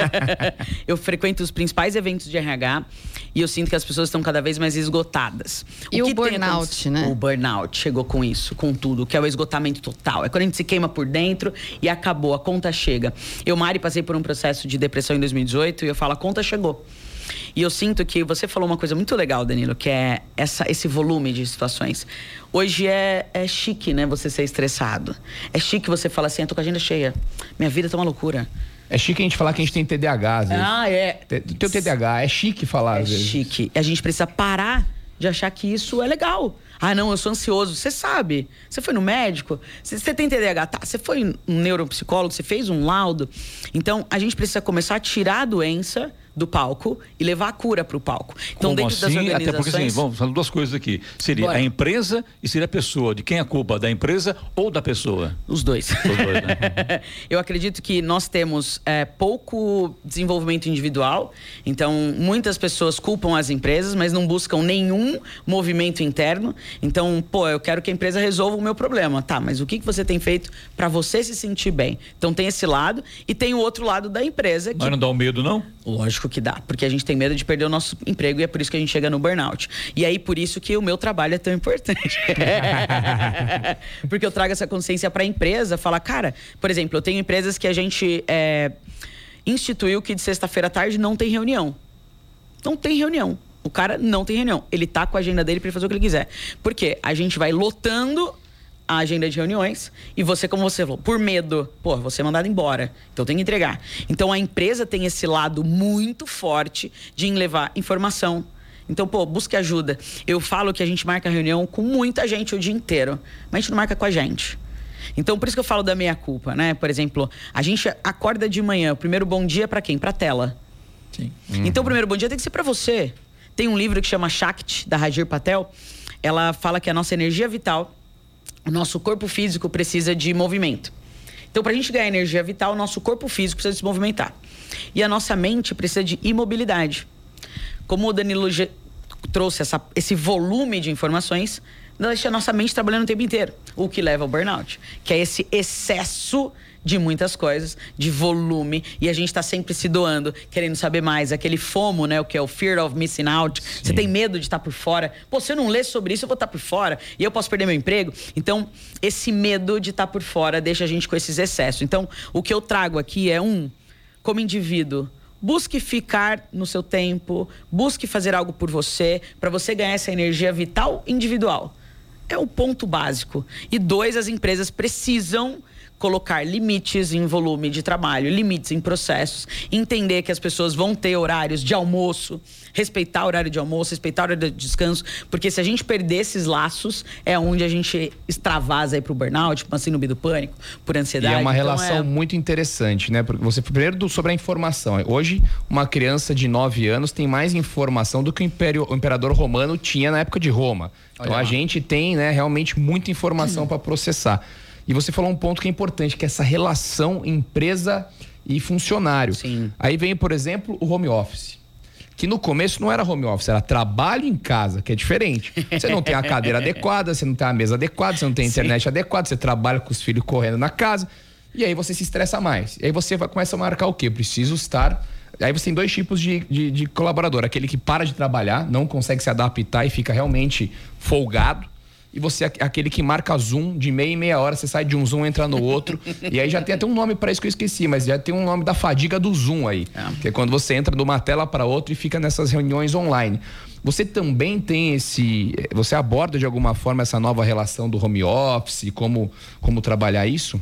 eu frequento os principais eventos de RH e eu sinto que as pessoas estão cada vez mais esgotadas.
E o
que tem
burnout,
acontecido?
né?
O burnout chegou com isso, com tudo, que é o esgotamento total. É quando a gente se queima por dentro e acabou, a conta chega. Eu, Mari, passei por um processo de depressão em 2018 e eu falo, a conta chegou. E eu sinto que você falou uma coisa muito legal, Danilo, que é essa, esse volume de situações. Hoje é, é chique, né, você ser estressado. É chique você falar assim, eu tô com a agenda cheia. Minha vida tá uma loucura.
É chique a gente falar que a gente tem TDAH, às vezes.
Ah, é.
O TDAH, é chique falar,
É
às vezes.
chique. A gente precisa parar de achar que isso é legal. Ah, não, eu sou ansioso. Você sabe. Você foi no médico. Você você tem TDAH. Tá, você foi um neuropsicólogo, você fez um laudo. Então, a gente precisa começar a tirar a doença do palco e levar a cura para o palco. Então,
Como
dentro das
assim?
organizações...
Até porque assim, vamos falar duas coisas aqui. Seria
Bora.
a empresa e seria a pessoa. De quem é a culpa? Da empresa ou da pessoa?
Os dois.
Os dois, né?
Eu acredito que nós temos é, pouco desenvolvimento individual, então muitas pessoas culpam as empresas, mas não buscam nenhum movimento interno. Então, pô, eu quero que a empresa resolva o meu problema. Tá, mas o que, que você tem feito para você se sentir bem? Então tem esse lado e tem o outro lado da empresa que
Mas não dá um medo, não?
Lógico que dá, porque a gente tem medo de perder o nosso emprego e é por isso que a gente chega no burnout. E aí por isso que o meu trabalho é tão importante. porque eu trago essa consciência para a empresa, falar, cara, por exemplo, eu tenho empresas que a gente é, instituiu que de sexta-feira à tarde não tem reunião. Não tem reunião. O cara não tem reunião. Ele tá com a agenda dele para fazer o que ele quiser. Por quê? A gente vai lotando a agenda de reuniões e você, como você falou, por medo, pô, você é mandado embora, então tem que entregar. Então a empresa tem esse lado muito forte de levar informação. Então, pô, busque ajuda. Eu falo que a gente marca reunião com muita gente o dia inteiro, mas a gente não marca com a gente. Então, por isso que eu falo da meia culpa, né? Por exemplo, a gente acorda de manhã, o primeiro bom dia é para quem? Para tela.
Sim.
Então, o primeiro bom dia tem que ser para você. Tem um livro que chama Shakti, da Rajir Patel. Ela fala que a nossa energia vital, o nosso corpo físico precisa de movimento. Então, para a gente ganhar energia vital, o nosso corpo físico precisa se movimentar. E a nossa mente precisa de imobilidade. Como o Danilo trouxe essa- esse volume de informações, deixa a nossa mente trabalhando o tempo inteiro. O que leva ao burnout. Que é esse excesso de muitas coisas, de volume, e a gente está sempre se doando, querendo saber mais. Aquele FOMO, né? O que é o Fear of Missing Out. Você tem medo de estar por fora. Pô, se eu não ler sobre isso, eu vou estar por fora. E eu posso perder meu emprego. Então, esse medo de estar por fora deixa a gente com esses excessos. Então, o que eu trago aqui é um, como indivíduo, busque ficar no seu tempo, busque fazer algo por você, para você ganhar essa energia vital individual. É o ponto básico. E dois, as empresas precisam colocar limites em volume de trabalho, limites em processos, entender que as pessoas vão ter horários de almoço, respeitar o horário de almoço, respeitar o horário de descanso, porque se a gente perder esses laços, é onde a gente extravasa aí pro burnout, por síndrome do pânico, por
E
ansiedade.
é uma
Então,
relação
é-
muito interessante, né? Porque você primeiro do- sobre a informação. Hoje, uma criança de 9 anos tem mais informação do que o, império, o imperador romano tinha na época de Roma. Então
Olha
a
lá.
gente tem, né, realmente muita informação para processar. E você falou um ponto que é importante, que é essa relação empresa e funcionário.
Sim.
Aí vem, por exemplo, o home office. Que no começo não era home office, era trabalho em casa, que é diferente. Você não tem a cadeira adequada, você não tem a mesa adequada, você não tem a internet adequada, você trabalha com os filhos correndo na casa. E aí você se estressa mais. E aí você vai, começa a marcar o quê? Preciso estar. Aí você tem dois tipos de, de, de colaborador: aquele que para de trabalhar, não consegue se adaptar e fica realmente folgado. E você é aquele que marca Zoom de meia em meia hora, você sai de um Zoom, entra no outro. e aí já tem até um nome para isso que eu esqueci, mas já tem um nome da fadiga do Zoom aí. Que é quando você entra de uma tela para outra e fica nessas reuniões online. Você também tem esse. Você aborda de alguma forma essa nova relação do home office, como, como trabalhar isso?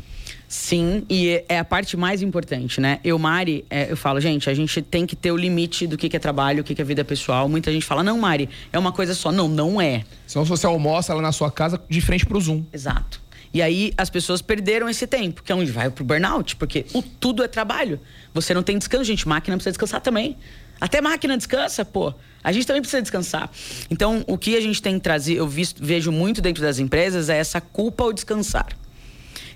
Sim, e é a parte mais importante, né? Eu, Mari, é, eu falo, gente, a gente tem que ter o limite do que, que é trabalho, o que, que é vida pessoal. Muita gente fala, não, Mari, é uma coisa só. Não, não é.
Senão você almoça lá na sua casa de frente pro Zoom.
Exato. E aí as pessoas perderam esse tempo, que é onde vai pro burnout, porque o tudo é trabalho. Você não tem descanso, gente. Máquina precisa descansar também. Até máquina descansa, pô. A gente também precisa descansar. Então, o que a gente tem que trazer, eu visto, vejo muito dentro das empresas, é essa culpa ao descansar.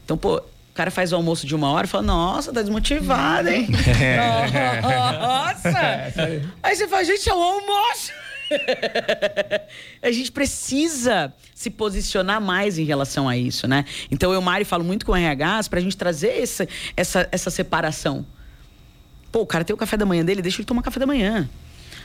Então, pô, cara faz o almoço de uma hora e fala, nossa, tá desmotivado, hein? Nossa! Aí você fala, gente, é o almoço! a gente precisa se posicionar mais em relação a isso, né? Então eu, Mari, falo muito com o RHs pra gente trazer essa, essa, essa separação. Pô, o cara tem o café da manhã dele, deixa ele tomar café da manhã.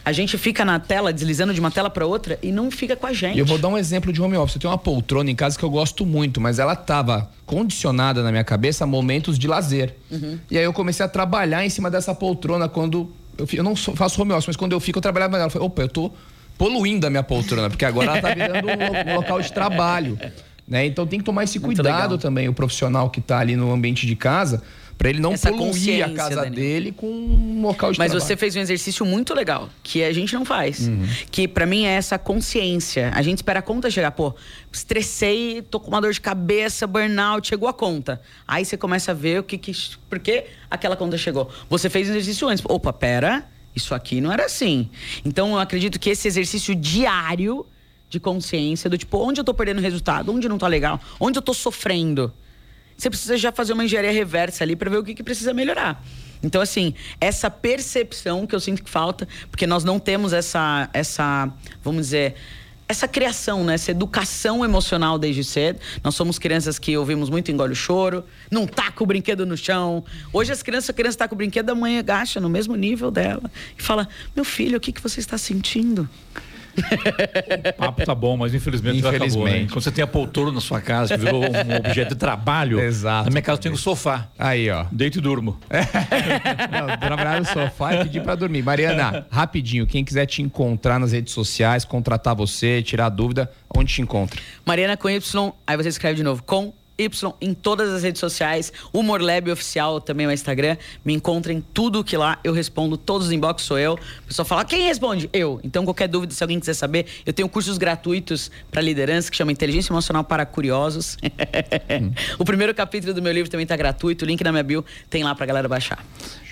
A gente fica na tela, deslizando de uma tela para outra e não fica com a gente.
Eu vou dar um exemplo de home office. Eu tenho uma poltrona em casa que eu gosto muito, mas ela tava condicionada na minha cabeça a momentos de lazer.
Uhum.
E aí eu comecei a trabalhar em cima dessa poltrona quando. Eu, eu não faço home office, mas quando eu fico, eu trabalhava nela. Eu falei, opa, eu tô poluindo a minha poltrona, porque agora ela tá virando um, lo- local de trabalho. Né? Então tem que tomar esse cuidado também, o profissional que tá ali no ambiente de casa, para ele não
Essa
poluir a casa
Daniel.
dele com um local de
Mas
trabalho.
você fez um exercício muito legal, que a gente não faz.
Uhum.
Que pra mim é essa consciência. A gente espera a conta chegar. Pô, estressei, tô com uma dor de cabeça, burnout, chegou a conta. Aí você começa a ver o que que. Por que aquela conta chegou? Você fez um exercício antes. Opa, pera, isso aqui não era assim. Então eu acredito que esse exercício diário de consciência, do tipo, onde eu tô perdendo resultado, onde não tá legal, onde eu tô sofrendo. Você precisa já fazer uma engenharia reversa ali para ver o que, que precisa melhorar. Então, assim, essa percepção que eu sinto que falta, porque nós não temos essa, essa vamos dizer, essa criação, né? essa educação emocional desde cedo. Nós somos crianças que ouvimos muito engole o choro, não taca o brinquedo no chão. Hoje as crianças, a criança taca o brinquedo, a mãe agacha no mesmo nível dela e fala: Meu filho, o que, que você está sentindo?
O papo tá bom, mas infelizmente, já acabou, né?
Infelizmente.
Quando você tem a poltrona na sua casa, que virou um objeto de trabalho.
Exato.
Na minha casa eu tenho um sofá.
Aí, ó.
Deito e durmo.
Não, trabalhar no sofá e pedir pra dormir. Mariana, rapidinho, quem quiser te encontrar nas redes sociais, contratar você, tirar dúvida, onde te encontra?
Mariana com Y, aí você escreve de novo, com Y em todas as redes sociais, Humor Lab Oficial também no Instagram. Me encontrem tudo que lá eu respondo, todos os inbox sou eu. O pessoal fala, quem responde? Eu. Então, qualquer dúvida, se alguém quiser saber, eu tenho cursos gratuitos para liderança que chama Inteligência Emocional para Curiosos. o primeiro capítulo do meu livro também tá gratuito, o link na minha bio tem lá pra galera baixar.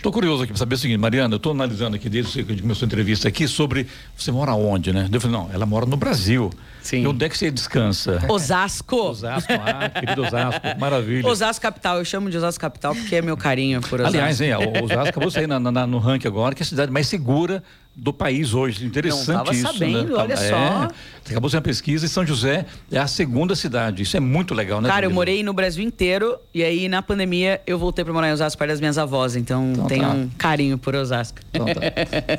Tô curioso aqui pra saber o seguinte, Mariana, eu tô analisando aqui desde que começou a entrevista aqui sobre você mora onde, né? Eu falei, não, ela mora no Brasil.
Sim.
E onde é que você descansa?
Osasco.
Osasco, ah, querido Osasco, maravilha.
Osasco Capital, eu chamo de Osasco Capital porque é meu carinho por Osasco.
Aliás, hein, o Osasco acabou de sair na- na- no ranking agora, que é a cidade mais segura do país hoje. Interessante
Não tava
isso.
sabendo,
né?
olha
É,
só.
acabou ser uma pesquisa e São José é a segunda cidade. Isso é muito legal, né?
Cara, eu
Danilo?
morei no Brasil inteiro e aí na pandemia eu voltei pra morar em Osasco perto das minhas avós, então,
Então
tenho
tá.
um carinho por Osasco.
Então tá.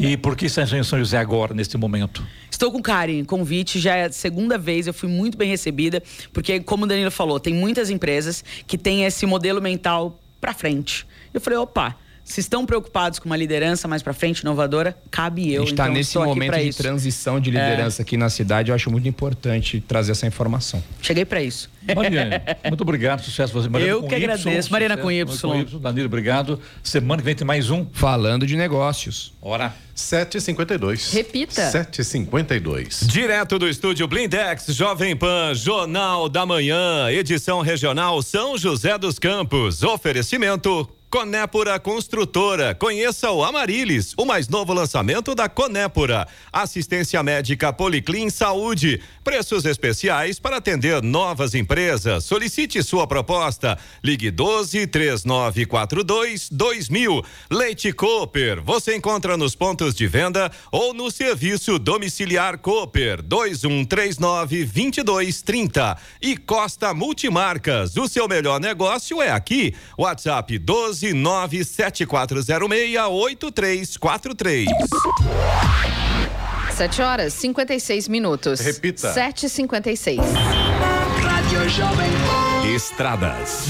E por que está em São José agora, neste momento?
Estou com carinho, convite, já é a segunda vez, eu fui muito bem recebida, porque como o Danilo falou, tem muitas empresas que têm esse modelo mental pra frente. Eu falei, opa, se estão preocupados com uma liderança mais pra frente, inovadora, cabe eu.
a gente tá
então
nesse momento de
isso.
transição de liderança aqui na cidade. Eu acho muito importante trazer essa informação.
Cheguei pra isso.
Mariana, muito obrigado, sucesso você. Mariana
Eu
com
que
Y,
agradeço. Mariana com
sucesso,
Y.
Danilo, obrigado. Semana que vem tem mais um.
Falando de negócios.
Ora.
7h52.
Repita.
7h52.
Direto do estúdio Blindex, Jovem Pan, Jornal da Manhã, edição regional São José dos Campos. Oferecimento. Conépora Construtora. Conheça o Amarilis, o mais novo lançamento da Conépora. Assistência médica Policlin Saúde. Preços especiais para atender novas empresas. Solicite sua proposta. Ligue 12 3942 2000. Leite Cooper. Você encontra nos pontos de venda ou no serviço domiciliar Cooper 2139 2230. E Costa Multimarcas. O seu melhor negócio é aqui. WhatsApp 12 97406 8343.
7 horas 56 minutos.
Repita.
7h56.
Rádio Jovem Pan.
Estradas.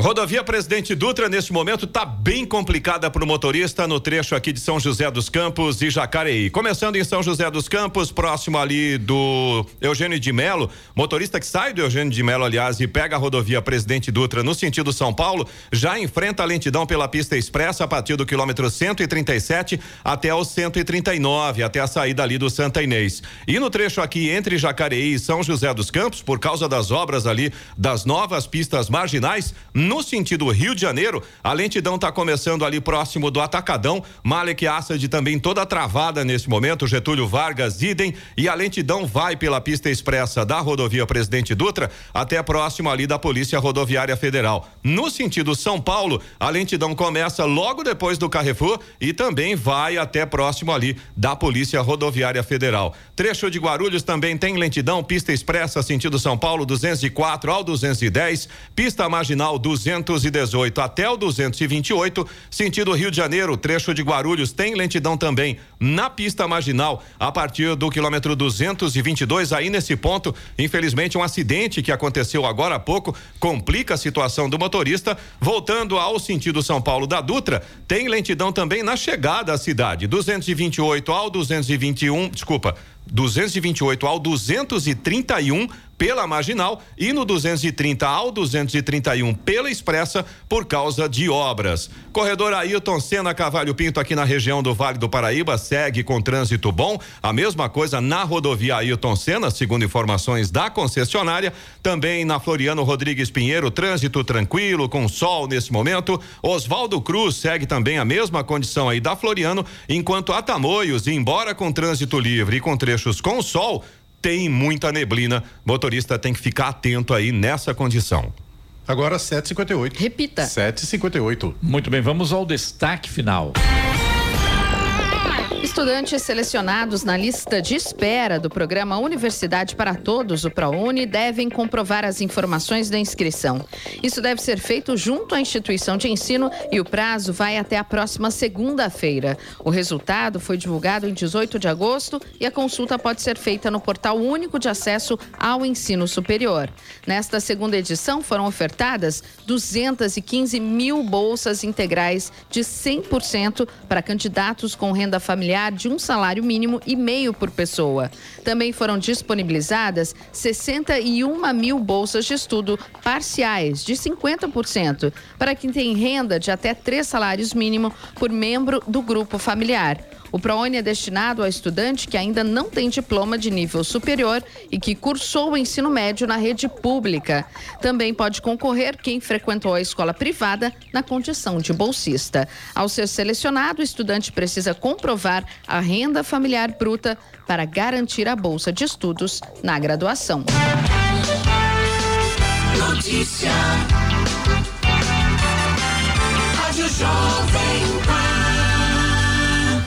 Rodovia Presidente Dutra, neste momento, está bem complicada para o motorista no trecho aqui de São José dos Campos e Jacareí. Começando em São José dos Campos, próximo ali do Eugênio de Melo, motorista que sai do Eugênio de Melo, aliás, e pega a rodovia Presidente Dutra no sentido São Paulo, já enfrenta a lentidão pela pista expressa a partir do quilômetro 137 até o 139, até a saída ali do Santa Inês. E no trecho aqui entre Jacareí e São José dos Campos, por causa das obras ali das novas pistas marginais, No sentido Rio de Janeiro, a lentidão está começando ali próximo do Atacadão. Malek Assad também toda travada nesse momento. Getúlio Vargas, idem. E a lentidão vai pela pista expressa da rodovia Presidente Dutra até próximo ali da Polícia Rodoviária Federal. No sentido São Paulo, a lentidão começa logo depois do Carrefour e também vai até próximo ali da Polícia Rodoviária Federal. Trecho de Guarulhos também tem lentidão, pista expressa sentido São Paulo 204 ao 210, pista marginal 218 até o 228, sentido Rio de Janeiro, trecho de Guarulhos tem lentidão também na pista marginal a partir do quilômetro 222 aí nesse ponto, infelizmente um acidente que aconteceu agora há pouco complica a situação do motorista. Voltando ao sentido São Paulo da Dutra, tem lentidão também na chegada à cidade, 228 ao 221, desculpa, 228 ao 231 pela marginal e no 230 ao 231 pela expressa por causa de obras. Corredor Ailton Senna Cavalho Pinto aqui na região do Vale do Paraíba segue com trânsito bom. A mesma coisa na rodovia Ailton Senna, segundo informações da concessionária. Também na Floriano Rodrigues Pinheiro, trânsito tranquilo, com sol nesse momento. Oswaldo Cruz segue também a mesma condição aí da Floriano, enquanto a Tamoios, embora com trânsito livre e com trechos com sol, tem muita neblina. Motorista tem que ficar atento aí nessa condição.
Agora 7h58.
Repita.
7h58.
Muito bem, vamos ao destaque final.
Estudantes selecionados na lista de espera do programa Universidade para Todos, o ProUni, devem comprovar as informações da inscrição. Isso deve ser feito junto à instituição de ensino e o prazo vai até a próxima segunda-feira. O resultado foi divulgado em 18 de agosto e a consulta pode ser feita no portal único de acesso ao ensino superior. Nesta segunda edição foram ofertadas 215 mil bolsas integrais de 100% para candidatos com renda familiar de um salário mínimo e meio por pessoa. Também foram disponibilizadas 61 mil bolsas de estudo parciais de 50% para quem tem renda de até três salários mínimo por membro do grupo familiar. O ProUni é destinado a estudante que ainda não tem diploma de nível superior e que cursou o ensino médio na rede pública. Também pode concorrer quem frequentou a escola privada na condição de bolsista. Ao ser selecionado, o estudante precisa comprovar a renda familiar bruta para garantir a bolsa de estudos na graduação.
Notícia. Rádio Jovem.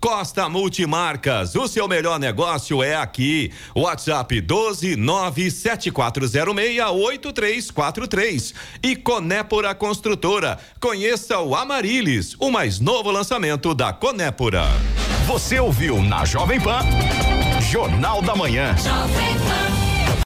Costa Multimarcas, o seu melhor negócio é aqui. WhatsApp 12 974068343 e Conépora Construtora. Conheça o Amarilis, o mais novo lançamento da Conépora.
Você ouviu na Jovem Pan, Jornal da Manhã.
Jovem Pan.